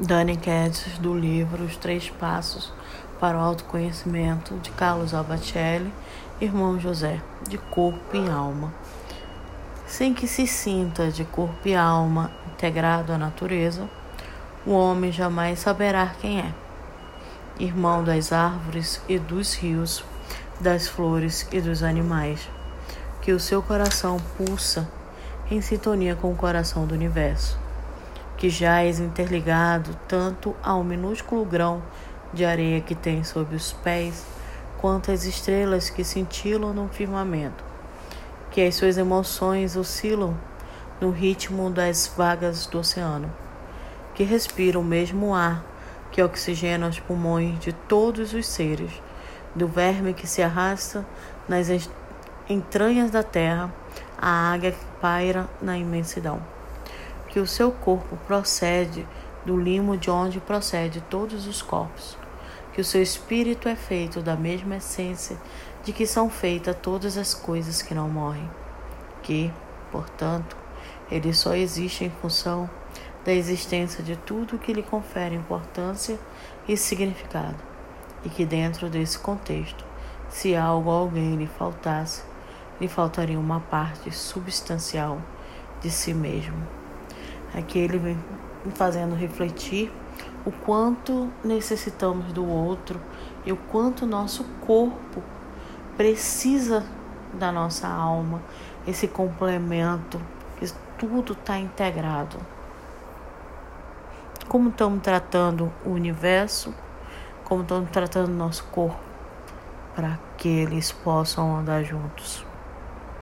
Dani Guedes, do livro Os Três Passos para o Autoconhecimento, de Carlos Albacelli, irmão José, de corpo e alma. Sem que se sinta de corpo e alma integrado à natureza, o homem jamais saberá quem é. Irmão das árvores e dos rios, das flores e dos animais, que o seu coração pulsa em sintonia com o coração do universo que jaz interligado tanto ao minúsculo grão de areia que tem sob os pés, quanto às estrelas que cintilam no firmamento, que as suas emoções oscilam no ritmo das vagas do oceano, que respira o mesmo ar que oxigena os pulmões de todos os seres, do verme que se arrasta nas entranhas da terra, à águia que paira na imensidão que o seu corpo procede do limo de onde procede todos os corpos, que o seu espírito é feito da mesma essência de que são feitas todas as coisas que não morrem, que, portanto, ele só existe em função da existência de tudo que lhe confere importância e significado, e que dentro desse contexto, se algo alguém lhe faltasse, lhe faltaria uma parte substancial de si mesmo. Aqui ele vem fazendo refletir o quanto necessitamos do outro e o quanto nosso corpo precisa da nossa alma, esse complemento, que tudo está integrado. Como estamos tratando o universo, como estamos tratando o nosso corpo, para que eles possam andar juntos.